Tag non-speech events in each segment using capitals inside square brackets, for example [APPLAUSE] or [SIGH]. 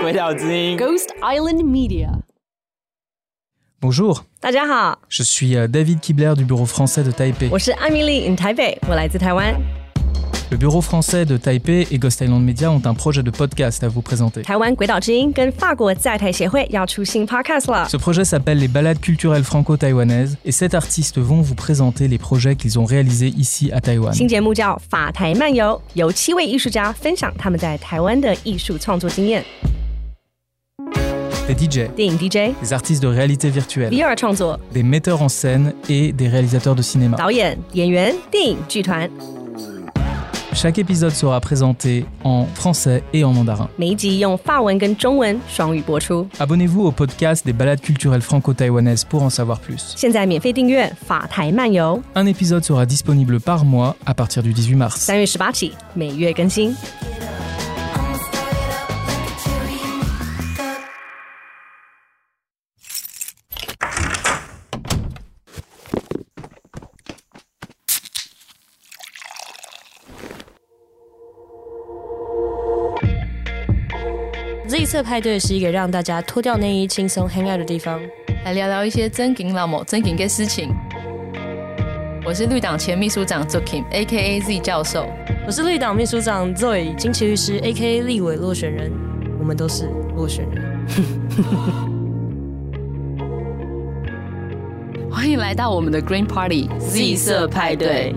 鬼岛之音，Ghost Island Media。Bonjour，大家好，Je suis David Kibler du Bureau français de Taipei。我是艾米丽 in 台北，我来自台湾。Le Bureau français de Taipei et Ghost Island Media ont un projet de podcast à vous présenter。台湾鬼岛之音跟法国在台协会要出新 podcast 了。Ce projet s'appelle les Balades culturelles franco-taïwanaises et sept artistes vont vous présenter les projets qu'ils ont réalisés ici à Taïwan。新节目叫法台漫游，由七位艺术家分享他们在台湾的艺术创作经验。Des DJ, 电影 DJ, des artistes de réalité virtuelle, VR 创作, des metteurs en scène et des réalisateurs de cinéma. 导演、演员、电影剧团。Chaque épisode sera présenté en français et en mandarin. Abonnez-vous au podcast des balades culturelles franco-taïwanaises pour en savoir plus. Un épisode sera disponible par mois à partir du 18 mars. 色派对是一个让大家脱掉内衣、轻松 hang out 的地方，来聊聊一些真金老母、真金的事情。我是绿党前秘书长 Zukim，A.K.A. Z 教授。我是绿党秘书长 Zoe 金奇律师，A.K.A. 立委落选人。我们都是落选人。[LAUGHS] 欢迎来到我们的 Green Party Z 色派对。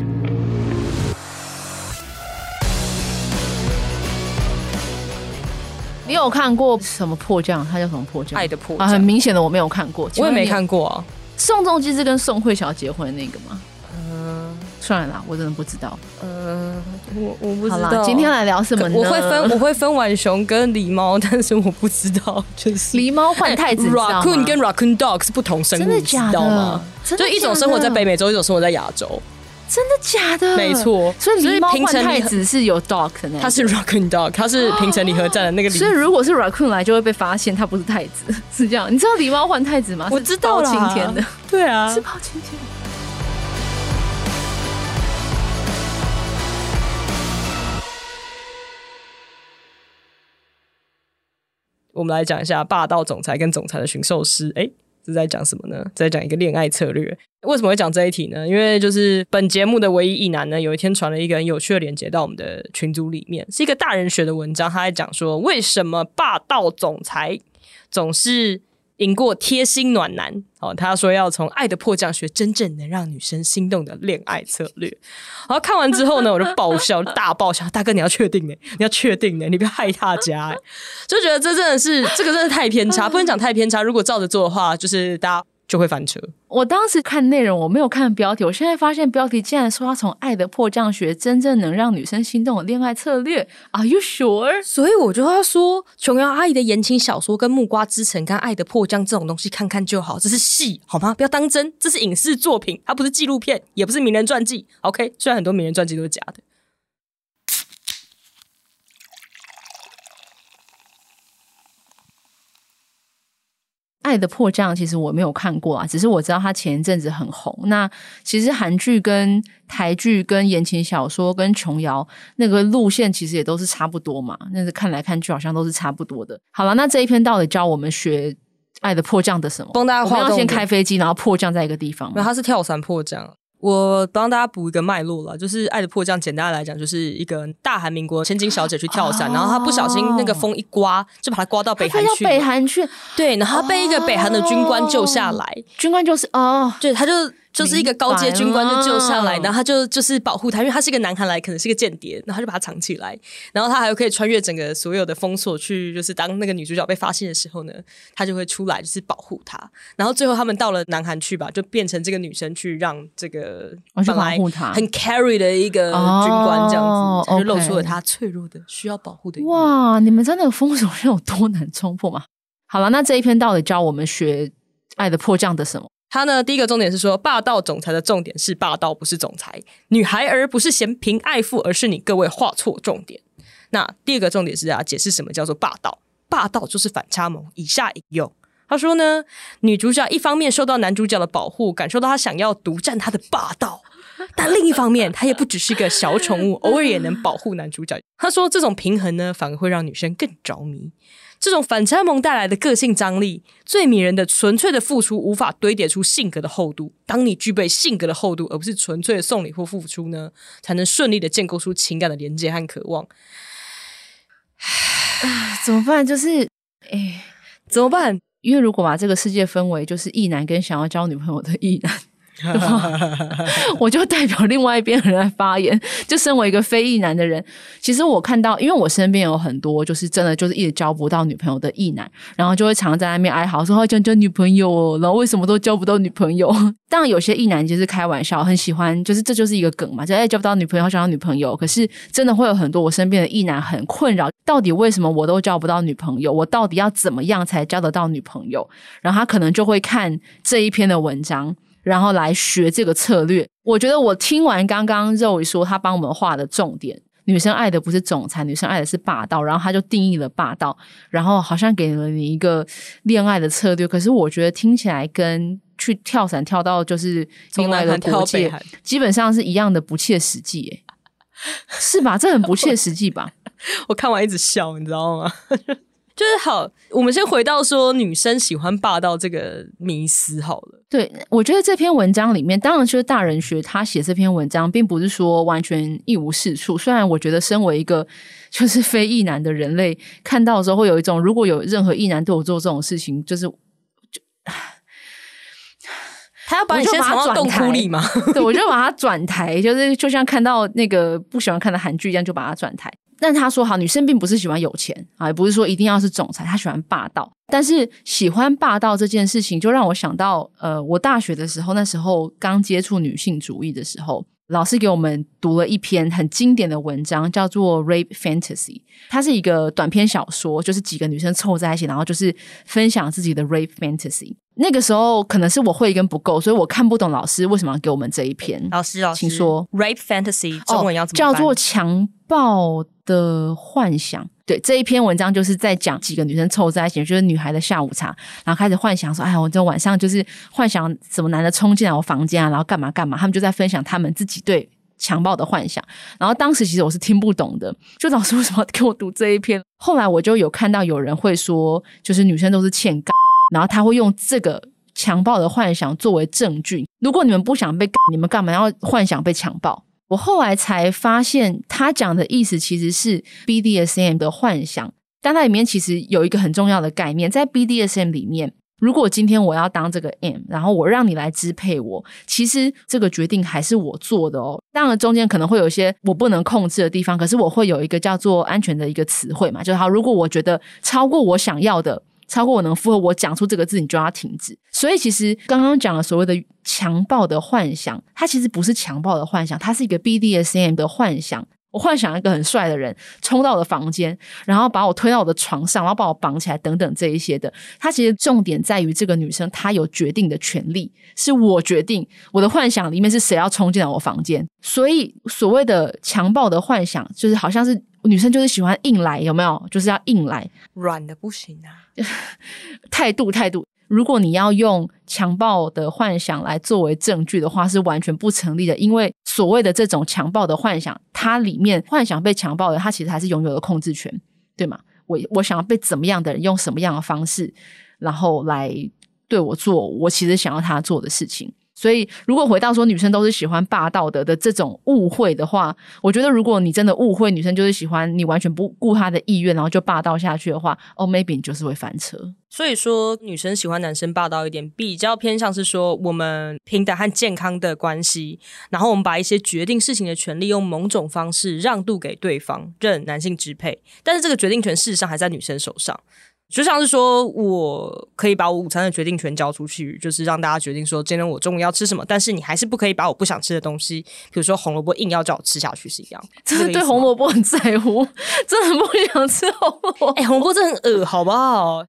你有看过什么破降？它叫什么破降？爱的破降。啊，很明显的我没有看过，我也没看过啊。宋仲基是跟宋慧乔结婚的那个吗？嗯、呃，算了啦，我真的不知道。嗯、呃，我我不知道。今天来聊什么呢？我会分我会分浣熊跟狸猫，[LAUGHS] 但是我不知道，就是狸猫换太子。Raccoon 跟 Raccoon Dog 是不同生物，真的假的？知道吗？就一种生活在北美洲，一种生活在亚洲。真的假的？没错，所以狸猫换太子是有 dog 的那，它是 Raccoon Dog，他是平成离合站的那个。所以如果是 Raccoon 来，就会被发现他不是太子，是这样。你知道狸猫换太子吗？我知道了，包青天的，对啊，是包青天。我们来讲一下霸道总裁跟总裁的驯兽师。哎。是在讲什么呢？在讲一个恋爱策略。为什么会讲这一题呢？因为就是本节目的唯一一男呢，有一天传了一个很有趣的链接到我们的群组里面，是一个大人学的文章。他在讲说，为什么霸道总裁总是赢过贴心暖男哦，他说要从《爱的迫降》学真正能让女生心动的恋爱策略。然后看完之后呢，我就爆笑，大爆笑。大哥，你要确定呢？你要确定呢？你不要害大家。就觉得这真的是这个真的太偏差，不能讲太偏差。如果照着做的话，就是大家。就会翻车。我当时看内容，我没有看标题。我现在发现标题竟然说要从《爱的迫降》学真正能让女生心动的恋爱策略。Are you sure？所以我就要说，琼瑶阿姨的言情小说跟《木瓜之城》跟《爱的迫降》这种东西看看就好，这是戏好吗？不要当真，这是影视作品，它不是纪录片，也不是名人传记。OK，虽然很多名人传记都是假的。爱的迫降其实我没有看过啊，只是我知道他前一阵子很红。那其实韩剧跟台剧跟言情小说跟琼瑶那个路线其实也都是差不多嘛，那是看来看去好像都是差不多的。好了，那这一篇到底教我们学爱的迫降的什么？帮大家画，我们要先开飞机，然后迫降在一个地方。没有，他是跳伞迫降。我帮大家补一个脉络了，就是《爱的迫降》，简单来讲，就是一个大韩民国千金小姐去跳伞，哦、然后她不小心那个风一刮，就把她刮到北韩去。北韩去，对，然后她被一个北韩的军官救下来，哦、军官就是哦，对，他就。就是一个高阶军官就救下来，然后他就就是保护他，因为他是一个南韩来，可能是个间谍，然后他就把他藏起来，然后他还可以穿越整个所有的封锁去，就是当那个女主角被发现的时候呢，他就会出来就是保护她，然后最后他们到了南韩去吧，就变成这个女生去让这个本来很 carry 的一个军官这样子，他就露出了他脆弱的需要保护的一。哇，你们真的封锁是有多难冲破吗？好了，那这一篇到底教我们学爱的迫降的什么？他呢，第一个重点是说，霸道总裁的重点是霸道，不是总裁。女孩儿不是嫌贫爱富，而是你各位画错重点。那第二个重点是啊，解释什么叫做霸道？霸道就是反差萌。以下引用，他说呢，女主角一方面受到男主角的保护，感受到他想要独占他的霸道，但另一方面，他也不只是一个小宠物，偶尔也能保护男主角。他说，这种平衡呢，反而会让女生更着迷。这种反差萌带来的个性张力，最迷人的纯粹的付出无法堆叠出性格的厚度。当你具备性格的厚度，而不是纯粹的送礼或付出呢，才能顺利的建构出情感的连接和渴望。啊，怎么办？就是，哎，怎么办？因为如果把这个世界分为就是异男跟想要交女朋友的异男。[LAUGHS] 我就代表另外一边的人来发言。就身为一个非异男的人，其实我看到，因为我身边有很多就是真的就是一直交不到女朋友的异男，然后就会常常在那边哀嚎说：“要交交女朋友哦，然后为什么都交不到女朋友？” [LAUGHS] 当然，有些异男就是开玩笑，很喜欢，就是这就是一个梗嘛，就哎交不到女朋友，想要女朋友。可是真的会有很多我身边的异男很困扰，到底为什么我都交不到女朋友？我到底要怎么样才交得到女朋友？然后他可能就会看这一篇的文章。然后来学这个策略。我觉得我听完刚刚肉姨说他帮我们画的重点，女生爱的不是总裁，女生爱的是霸道。然后他就定义了霸道，然后好像给了你一个恋爱的策略。可是我觉得听起来跟去跳伞跳到就是另外一个国界，基本上是一样的不切实际，欸，[LAUGHS] 是吧？这很不切实际吧？[LAUGHS] 我看完一直笑，你知道吗？就是好，我们先回到说女生喜欢霸道这个迷思好了。对，我觉得这篇文章里面，当然就是大人学他写这篇文章，并不是说完全一无是处。虽然我觉得身为一个就是非异男的人类，看到的时候会有一种，如果有任何异男对我做这种事情，就是就他要把你先藏到洞窟里吗？对，我就把他转台，就是就像看到那个不喜欢看的韩剧一样，就把他转台。但他说好，女生并不是喜欢有钱啊，也不是说一定要是总裁，她喜欢霸道。但是喜欢霸道这件事情，就让我想到，呃，我大学的时候，那时候刚接触女性主义的时候，老师给我们读了一篇很经典的文章，叫做《Rape Fantasy》。它是一个短篇小说，就是几个女生凑在一起，然后就是分享自己的 Rape Fantasy。那个时候可能是我会跟不够，所以我看不懂老师为什么要给我们这一篇。老师，老师，请说，Rape Fantasy 中文要怎么、哦、叫做强暴的幻想。对，这一篇文章就是在讲几个女生凑在一起，就是女孩的下午茶，然后开始幻想说：“哎呀，我这晚上就是幻想什么男的冲进来我房间啊，然后干嘛干嘛。”他们就在分享他们自己对强暴的幻想。然后当时其实我是听不懂的，就老师为什么给我读这一篇？后来我就有看到有人会说，就是女生都是欠干。然后他会用这个强暴的幻想作为证据。如果你们不想被，你们干嘛要幻想被强暴？我后来才发现，他讲的意思其实是 BDSM 的幻想。但它里面其实有一个很重要的概念，在 BDSM 里面，如果今天我要当这个 M，然后我让你来支配我，其实这个决定还是我做的哦。当然中间可能会有一些我不能控制的地方，可是我会有一个叫做安全的一个词汇嘛，就是好，如果我觉得超过我想要的。超过我能负荷，我讲出这个字，你就要停止。所以其实刚刚讲了所谓的强暴的幻想，它其实不是强暴的幻想，它是一个 BDSM 的幻想。我幻想一个很帅的人冲到我的房间，然后把我推到我的床上，然后把我绑起来，等等这一些的。它其实重点在于这个女生她有决定的权利，是我决定我的幻想里面是谁要冲进来我房间。所以所谓的强暴的幻想，就是好像是。女生就是喜欢硬来，有没有？就是要硬来，软的不行啊。[LAUGHS] 态度态度，如果你要用强暴的幻想来作为证据的话，是完全不成立的。因为所谓的这种强暴的幻想，它里面幻想被强暴的，他其实还是拥有了控制权，对吗？我我想要被怎么样的人，用什么样的方式，然后来对我做我其实想要他做的事情。所以，如果回到说女生都是喜欢霸道的的这种误会的话，我觉得如果你真的误会女生就是喜欢你完全不顾她的意愿，然后就霸道下去的话，哦，maybe 你就是会翻车。所以说，女生喜欢男生霸道一点，比较偏向是说我们平等和健康的关系，然后我们把一些决定事情的权利用某种方式让渡给对方，任男性支配。但是这个决定权事实上还在女生手上。就像是说，我可以把我午餐的决定权交出去，就是让大家决定说今天我中午要吃什么，但是你还是不可以把我不想吃的东西，比如说红萝卜硬要叫我吃下去是一样。[LAUGHS] 真的对红萝卜很在乎，[LAUGHS] 真的很不想吃红萝卜。哎、欸，红萝卜真的很恶，好不好？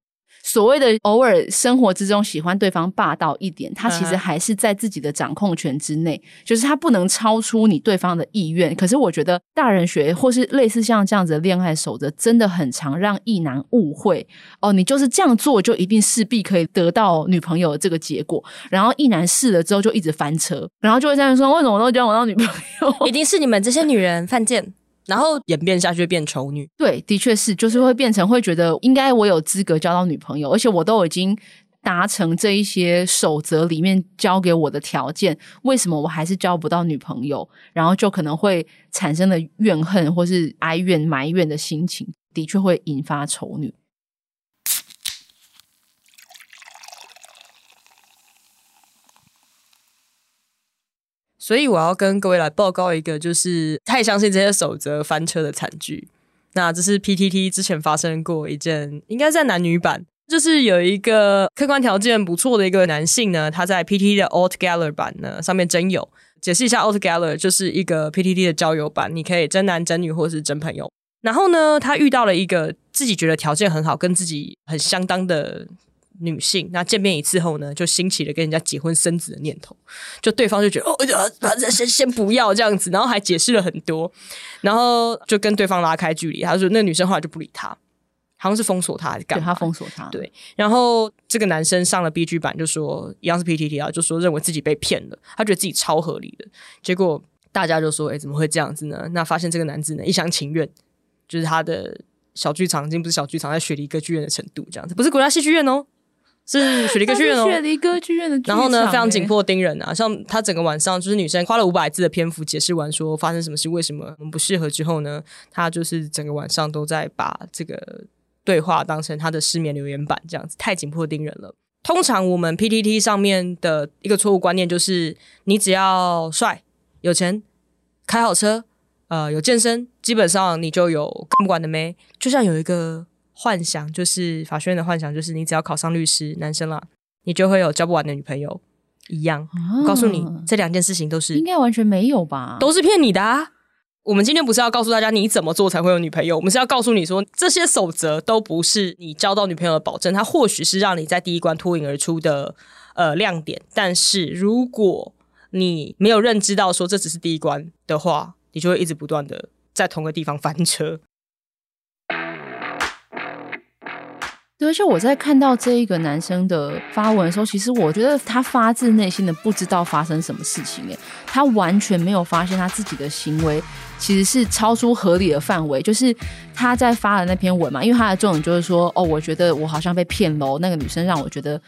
所谓的偶尔生活之中喜欢对方霸道一点，他其实还是在自己的掌控权之内，就是他不能超出你对方的意愿。可是我觉得大人学或是类似像这样子的恋爱守则，真的很常让异男误会哦，你就是这样做就一定势必可以得到女朋友的这个结果，然后异男试了之后就一直翻车，然后就会这样说：为什么我都交不到女朋友？[LAUGHS] [LAUGHS] 一定是你们这些女人犯贱。然后演变下去变丑女，对，的确是，就是会变成会觉得应该我有资格交到女朋友，而且我都已经达成这一些守则里面交给我的条件，为什么我还是交不到女朋友？然后就可能会产生了怨恨或是哀怨埋怨的心情，的确会引发丑女。所以我要跟各位来报告一个，就是太相信这些守则翻车的惨剧。那这是 PTT 之前发生过一件，应该在男女版，就是有一个客观条件不错的一个男性呢，他在 PTT 的 AltGalor 版呢上面征友。解释一下，AltGalor 就是一个 PTT 的交友版，你可以真男真女或是真朋友。然后呢，他遇到了一个自己觉得条件很好，跟自己很相当的。女性，那见面一次后呢，就兴起了跟人家结婚生子的念头，就对方就觉得哦，反正先先不要这样子，然后还解释了很多，然后就跟对方拉开距离。他说那女生后来就不理他，好像是封锁他干他封锁他。对，然后这个男生上了 B G 版，就说一样是 P T T 啊，就说认为自己被骗了，他觉得自己超合理的。结果大家就说，哎，怎么会这样子呢？那发现这个男子呢，一厢情愿，就是他的小剧场已经不是小剧场，在雪梨歌剧院的程度这样子，不是国家戏剧院哦。是雪梨歌剧院哦，雪梨歌剧院的。然后呢，非常紧迫盯人啊，像他整个晚上，就是女生花了五百字的篇幅解释完说发生什么事，为什么我们不适合之后呢，他就是整个晚上都在把这个对话当成他的失眠留言板这样子，太紧迫盯人了。通常我们 PTT 上面的一个错误观念就是，你只要帅、有钱、开好车、呃有健身，基本上你就有干不完的妹，就像有一个。幻想就是法学院的幻想，就是你只要考上律师，男生啦，你就会有交不完的女朋友一样。啊、我告诉你，这两件事情都是应该完全没有吧？都是骗你的啊！我们今天不是要告诉大家你怎么做才会有女朋友，我们是要告诉你说，这些守则都不是你交到女朋友的保证。它或许是让你在第一关脱颖而出的呃亮点，但是如果你没有认知到说这只是第一关的话，你就会一直不断的在同个地方翻车。对，而且我在看到这一个男生的发文的时候，其实我觉得他发自内心的不知道发生什么事情，诶，他完全没有发现他自己的行为其实是超出合理的范围。就是他在发的那篇文嘛，因为他的重点就是说，哦，我觉得我好像被骗喽，那个女生让我觉得。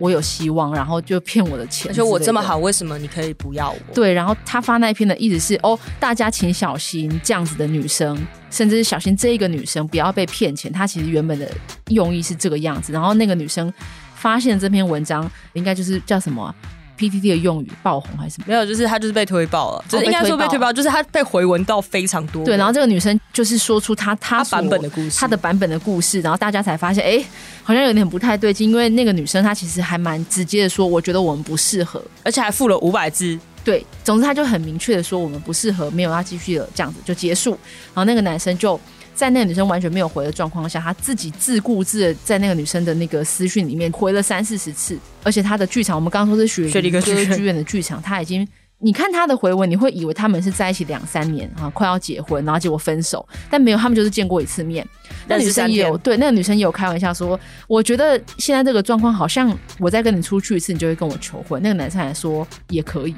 我有希望，然后就骗我的钱。而且我这么好，为什么你可以不要我？对，然后他发那一篇的意思是：哦，大家请小心这样子的女生，甚至是小心这一个女生不要被骗钱。他其实原本的用意是这个样子。然后那个女生发现这篇文章，应该就是叫什么啊？PTT 的用语爆红还是什么？没有，就是他就是被推爆了，就是应该说被推爆，就是他被回文到非常多。对，然后这个女生就是说出她她版本的故事，她的版本的故事，然后大家才发现，哎，好像有点不太对劲，因为那个女生她其实还蛮直接的说，我觉得我们不适合，而且还付了五百字。对，总之他就很明确的说我们不适合，没有要继续了，这样子就结束。然后那个男生就。在那个女生完全没有回的状况下，他自己自顾自的在那个女生的那个私讯里面回了三四十次，而且他的剧场，我们刚刚说是雪梨歌剧院的剧场，他已经，你看他的回文，你会以为他们是在一起两三年啊，快要结婚，然后结果分手，但没有，他们就是见过一次面。那女生也有对，那个女生也有开玩笑说，我觉得现在这个状况好像我再跟你出去一次，你就会跟我求婚。那个男生还说也可以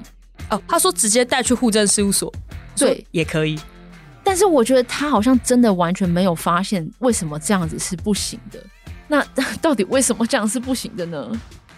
哦，他说直接带去户政事务所，对，也可以。但是我觉得他好像真的完全没有发现为什么这样子是不行的。那到底为什么这样是不行的呢？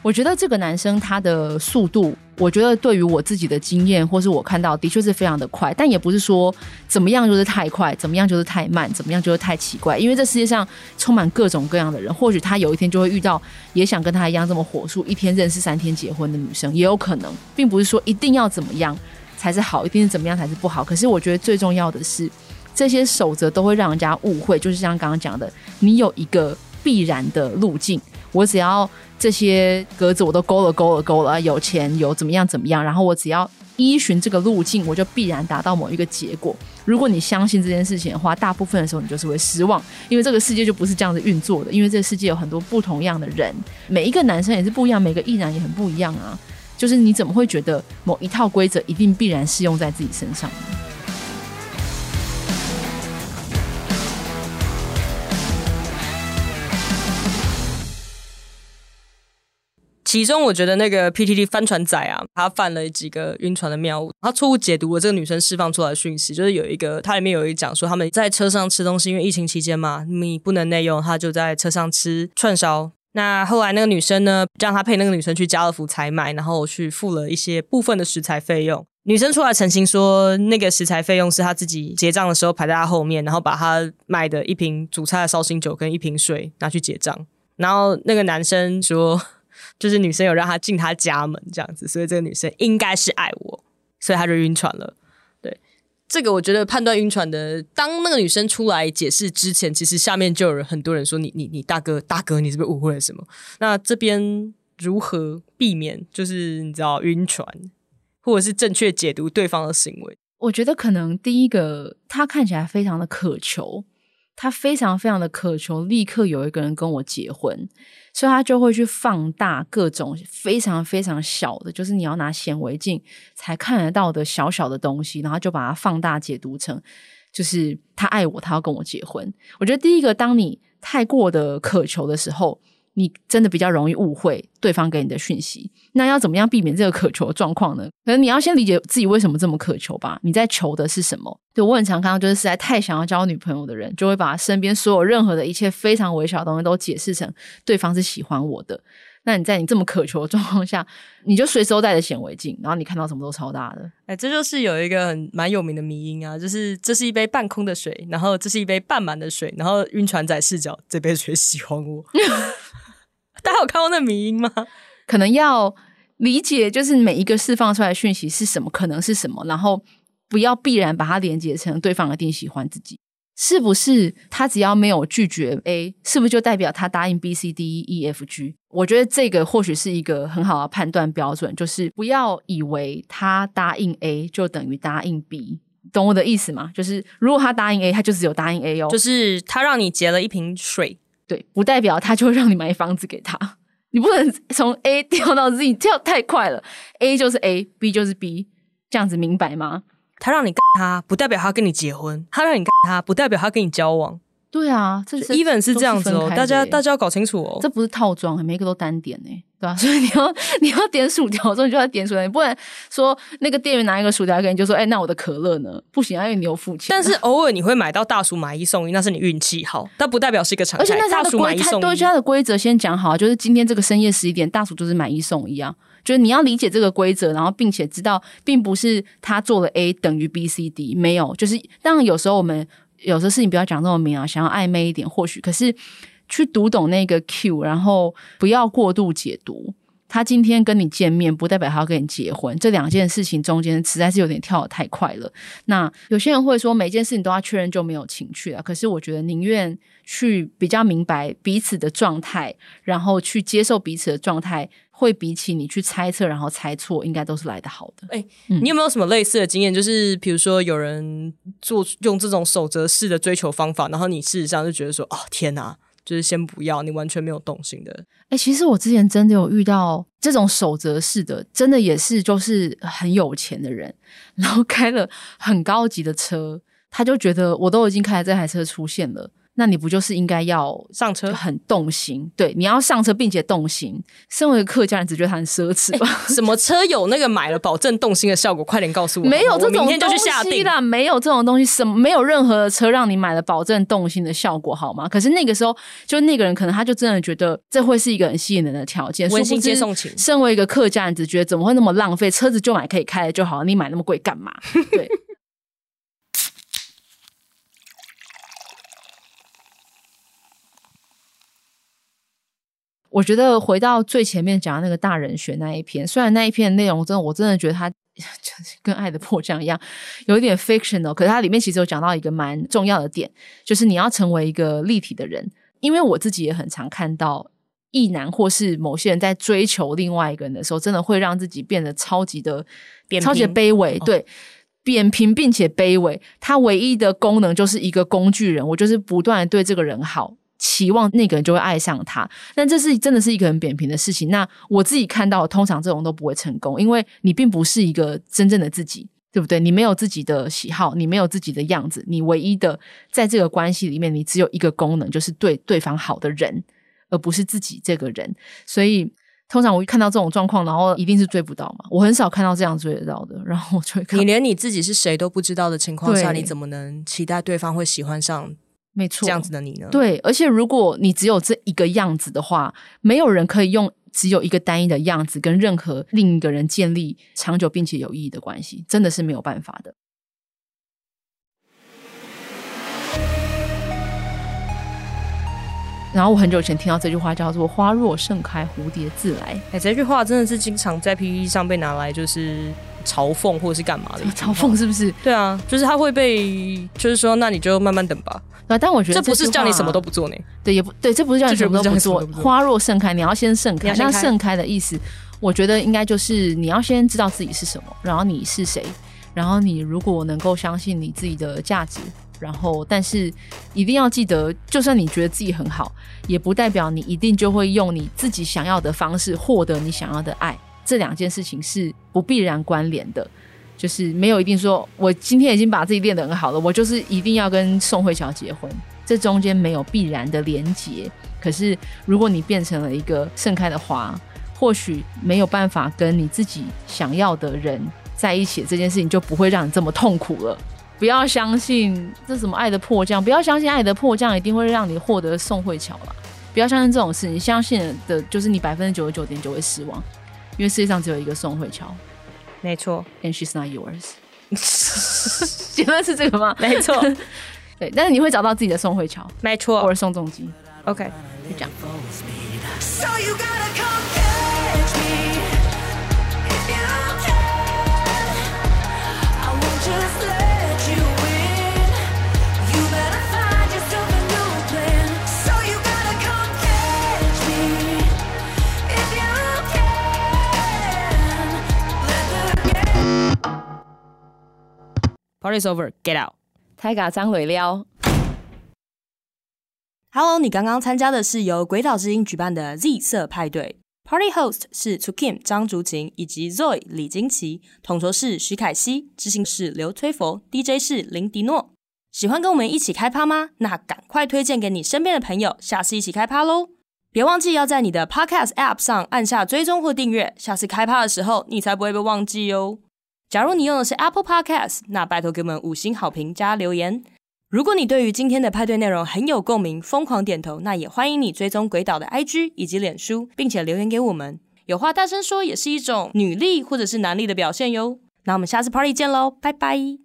我觉得这个男生他的速度，我觉得对于我自己的经验或是我看到的确是非常的快，但也不是说怎么样就是太快，怎么样就是太慢，怎么样就是太奇怪。因为这世界上充满各种各样的人，或许他有一天就会遇到也想跟他一样这么火速，一天认识三天结婚的女生，也有可能，并不是说一定要怎么样才是好，一定是怎么样才是不好。可是我觉得最重要的是，这些守则都会让人家误会，就是像刚刚讲的，你有一个必然的路径，我只要这些格子我都勾了勾了勾了，有钱有怎么样怎么样，然后我只要。依循这个路径，我就必然达到某一个结果。如果你相信这件事情的话，大部分的时候你就是会失望，因为这个世界就不是这样子运作的。因为这个世界有很多不同样的人，每一个男生也是不一样，每个异男也很不一样啊。就是你怎么会觉得某一套规则一定必然适用在自己身上？其中，我觉得那个 PTT 帆船仔啊，他犯了几个晕船的谬误。他错误解读了这个女生释放出来的讯息，就是有一个，它里面有一讲说他们在车上吃东西，因为疫情期间嘛，你不能内用，他就在车上吃串烧。那后来那个女生呢，让他陪那个女生去家乐福采买，然后去付了一些部分的食材费用。女生出来澄清说，那个食材费用是她自己结账的时候排在她后面，然后把她买的一瓶煮菜的绍兴酒跟一瓶水拿去结账。然后那个男生说。[LAUGHS] 就是女生有让他进他家门这样子，所以这个女生应该是爱我，所以他就晕船了。这个我觉得判断晕船的，当那个女生出来解释之前，其实下面就有很多人说你你你大哥大哥，你是不是误会了什么？那这边如何避免就是你知道晕船，或者是正确解读对方的行为？我觉得可能第一个，他看起来非常的渴求，他非常非常的渴求立刻有一个人跟我结婚。所以他就会去放大各种非常非常小的，就是你要拿显微镜才看得到的小小的东西，然后就把它放大解读成，就是他爱我，他要跟我结婚。我觉得第一个，当你太过的渴求的时候。你真的比较容易误会对方给你的讯息，那要怎么样避免这个渴求的状况呢？可能你要先理解自己为什么这么渴求吧。你在求的是什么？对，我很常看到，就是实在太想要交女朋友的人，就会把身边所有任何的一切非常微小的东西都解释成对方是喜欢我的。那你在你这么渴求的状况下，你就随时都带着显微镜，然后你看到什么都超大的。哎，这就是有一个很蛮有名的迷因啊，就是这是一杯半空的水，然后这是一杯半满的水，然后晕船仔视角，这杯水喜欢我。[LAUGHS] [LAUGHS] 大家有看过那迷音吗？可能要理解，就是每一个释放出来的讯息是什么，可能是什么，然后不要必然把它连接成对方一定喜欢自己，是不是？他只要没有拒绝 A，是不是就代表他答应 B、C、D、E、F、G？我觉得这个或许是一个很好的判断标准，就是不要以为他答应 A 就等于答应 B，懂我的意思吗？就是如果他答应 A，他就只有答应 A 哦，就是他让你结了一瓶水。对，不代表他就会让你买房子给他。你不能从 A 跳到 Z，跳太快了。A 就是 A，B 就是 B，这样子明白吗？他让你干他，不代表他跟你结婚；他让你干他，不代表他跟你交往。对啊，这是 even 是这样子哦，大家大家要搞清楚哦，这不是套装，每一个都单点呢。对吧？[LAUGHS] 所以你要你要点薯条，之后你就要点薯条，你不能说那个店员拿一个薯条给你，就说：“哎、欸，那我的可乐呢？”不行啊，因为你有付钱。但是偶尔你会买到大薯买一送一，那是你运气好，但不代表是一个常态。而且那是他的规，大薯对，他的规则先讲好，就是今天这个深夜十一点，大薯就是买一送一啊。就是你要理解这个规则，然后并且知道，并不是他做了 A 等于 B、C、D，没有。就是当然有时候我们有时候事情不要讲那么明啊，想要暧昧一点，或许可是去读懂那个 Q，然后不要过度解读。他今天跟你见面，不代表他要跟你结婚。这两件事情中间实在是有点跳得太快了。那有些人会说，每件事情都要确认就没有情趣了。可是我觉得，宁愿去比较明白彼此的状态，然后去接受彼此的状态，会比起你去猜测然后猜错，应该都是来得好的。哎、欸，你有没有什么类似的经验？就是比如说有人做用这种守则式的追求方法，然后你事实上就觉得说，哦，天哪！就是先不要，你完全没有动心的。哎、欸，其实我之前真的有遇到这种守则式的，真的也是就是很有钱的人，然后开了很高级的车，他就觉得我都已经开了这台车出现了。那你不就是应该要上车，很动心？对，你要上车并且动心。身为客家人，只觉得他很奢侈吧？欸、什么车有那个买了保证动心的效果？快点告诉我！没有这种东西啦。没有这种东西，什么没有任何的车让你买了保证动心的效果，好吗？可是那个时候，就那个人可能他就真的觉得这会是一个很吸引人的条件，温馨接送情。身为一个客家人，只觉得怎么会那么浪费？车子就买可以开的就好，你买那么贵干嘛？[LAUGHS] 对。我觉得回到最前面讲的那个大人学那一篇，虽然那一篇内容真的，我真的觉得它 [LAUGHS] 就是跟《爱的迫降》一样，有一点 fictional，可是它里面其实有讲到一个蛮重要的点，就是你要成为一个立体的人。因为我自己也很常看到异男或是某些人在追求另外一个人的时候，真的会让自己变得超级的超级的卑微，哦对，扁平并且卑微。他唯一的功能就是一个工具人，我就是不断对这个人好，期望那个人就会爱上他。但这是真的是一个很扁平的事情。那我自己看到，通常这种都不会成功，因为你并不是一个真正的自己。对不对？你没有自己的喜好，你没有自己的样子，你唯一的在这个关系里面，你只有一个功能，就是对对方好的人，而不是自己这个人。所以，通常我一看到这种状况，然后一定是追不到嘛。我很少看到这样追得到的，然后我就会看。你连你自己是谁都不知道的情况下，你怎么能期待对方会喜欢上没错这样子的你呢？对，而且如果你只有这一个样子的话，没有人可以用只有一个单一的样子跟任何另一个人建立长久并且有意义的关系，真的是没有办法的。然后我很久以前听到这句话，叫做“花若盛开，蝴蝶自来哎、欸，这句话真的是经常在 PPT 上被拿来就是嘲讽或者是干嘛的？嘲讽是不是？对啊，就是他会被，就是说，那你就慢慢等吧。啊，但我觉得这不是叫你什么都不做呢。对，也不对，这不是叫你什么都不做。花若盛开，你要先盛开那盛开的意思，我觉得应该就是你要先知道自己是什么，然后你是谁，然后你如果能够相信你自己的价值。然后，但是一定要记得，就算你觉得自己很好，也不代表你一定就会用你自己想要的方式获得你想要的爱。这两件事情是不必然关联的，就是没有一定说，我今天已经把自己练得很好了，我就是一定要跟宋慧乔结婚。这中间没有必然的连结。可是，如果你变成了一个盛开的花，或许没有办法跟你自己想要的人在一起，这件事情就不会让你这么痛苦了。不要相信这什么爱的迫降，不要相信爱的迫降一定会让你获得宋慧乔了。不要相信这种事，你相信的就是你百分之九十九点九会失望，因为世界上只有一个宋慧乔，没错，and she's not yours。[LAUGHS] 结论是这个吗？没错，[LAUGHS] 对，但是你会找到自己的宋慧乔，没错，或者宋仲基。OK，就这样。So you gotta come catch me Party's over, get out. 太嘎张磊撩。Hello，你刚刚参加的是由鬼岛之音举办的 Z 色派对，Party Host 是 To Kim 张竹琴以及 Zoe 李金奇，统筹是徐凯熙，执行是刘崔佛，DJ 是林迪诺。喜欢跟我们一起开趴吗？那赶快推荐给你身边的朋友，下次一起开趴喽！别忘记要在你的 Podcast App 上按下追踪或订阅，下次开趴的时候你才不会被忘记哦。假如你用的是 Apple Podcast，那拜托给我们五星好评加留言。如果你对于今天的派对内容很有共鸣，疯狂点头，那也欢迎你追踪鬼岛的 IG 以及脸书，并且留言给我们。有话大声说也是一种女力或者是男力的表现哟。那我们下次 party 见喽，拜拜。